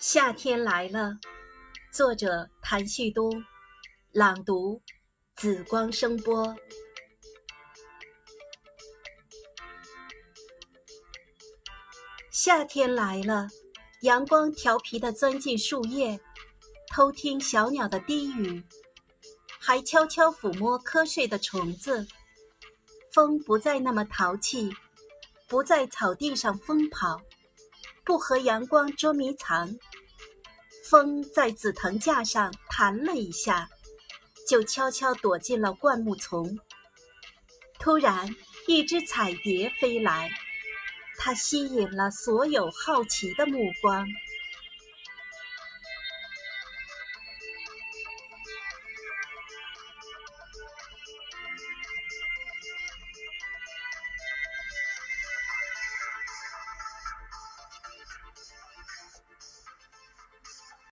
夏天来了，作者谭旭东，朗读紫光声波。夏天来了，阳光调皮地钻进树叶，偷听小鸟的低语，还悄悄抚摸瞌睡的虫子。风不再那么淘气，不在草地上疯跑。不和阳光捉迷藏，风在紫藤架上弹了一下，就悄悄躲进了灌木丛。突然，一只彩蝶飞来，它吸引了所有好奇的目光。